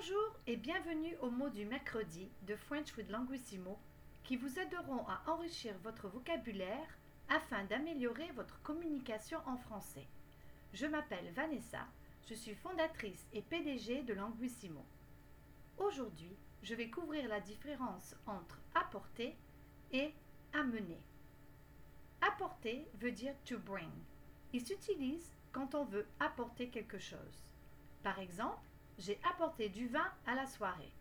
Bonjour et bienvenue aux mots du mercredi de French with Languissimo qui vous aideront à enrichir votre vocabulaire afin d'améliorer votre communication en français. Je m'appelle Vanessa, je suis fondatrice et PDG de Languissimo. Aujourd'hui, je vais couvrir la différence entre apporter et amener. Apporter veut dire to bring. Il s'utilise quand on veut apporter quelque chose. Par exemple, j'ai apporté du vin à la soirée.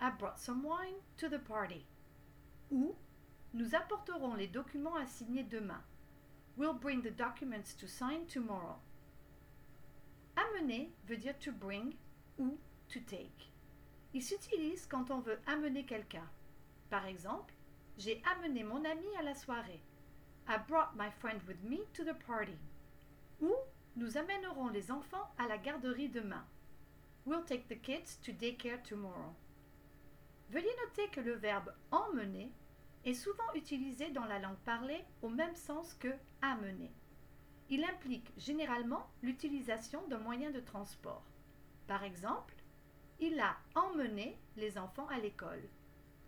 I brought some wine to the party. Ou nous apporterons les documents à signer demain. We'll bring the documents to sign tomorrow. Amener veut dire to bring ou to take. Il s'utilise quand on veut amener quelqu'un. Par exemple, j'ai amené mon ami à la soirée. I brought my friend with me to the party. Ou nous amènerons les enfants à la garderie demain. We'll take the kids to daycare tomorrow. Veuillez noter que le verbe emmener est souvent utilisé dans la langue parlée au même sens que amener. Il implique généralement l'utilisation d'un moyen de transport. Par exemple, il a emmené les enfants à l'école.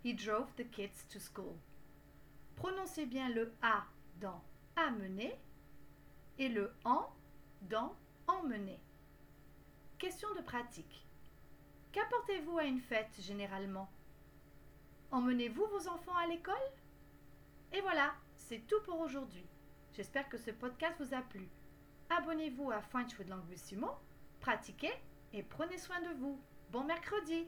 He drove the kids to school. Prononcez bien le a dans amener et le en dans emmener. Question de pratique. Qu'apportez-vous à une fête généralement? Emmenez-vous vos enfants à l'école? Et voilà, c'est tout pour aujourd'hui. J'espère que ce podcast vous a plu. Abonnez-vous à French with Languissimo, pratiquez et prenez soin de vous. Bon mercredi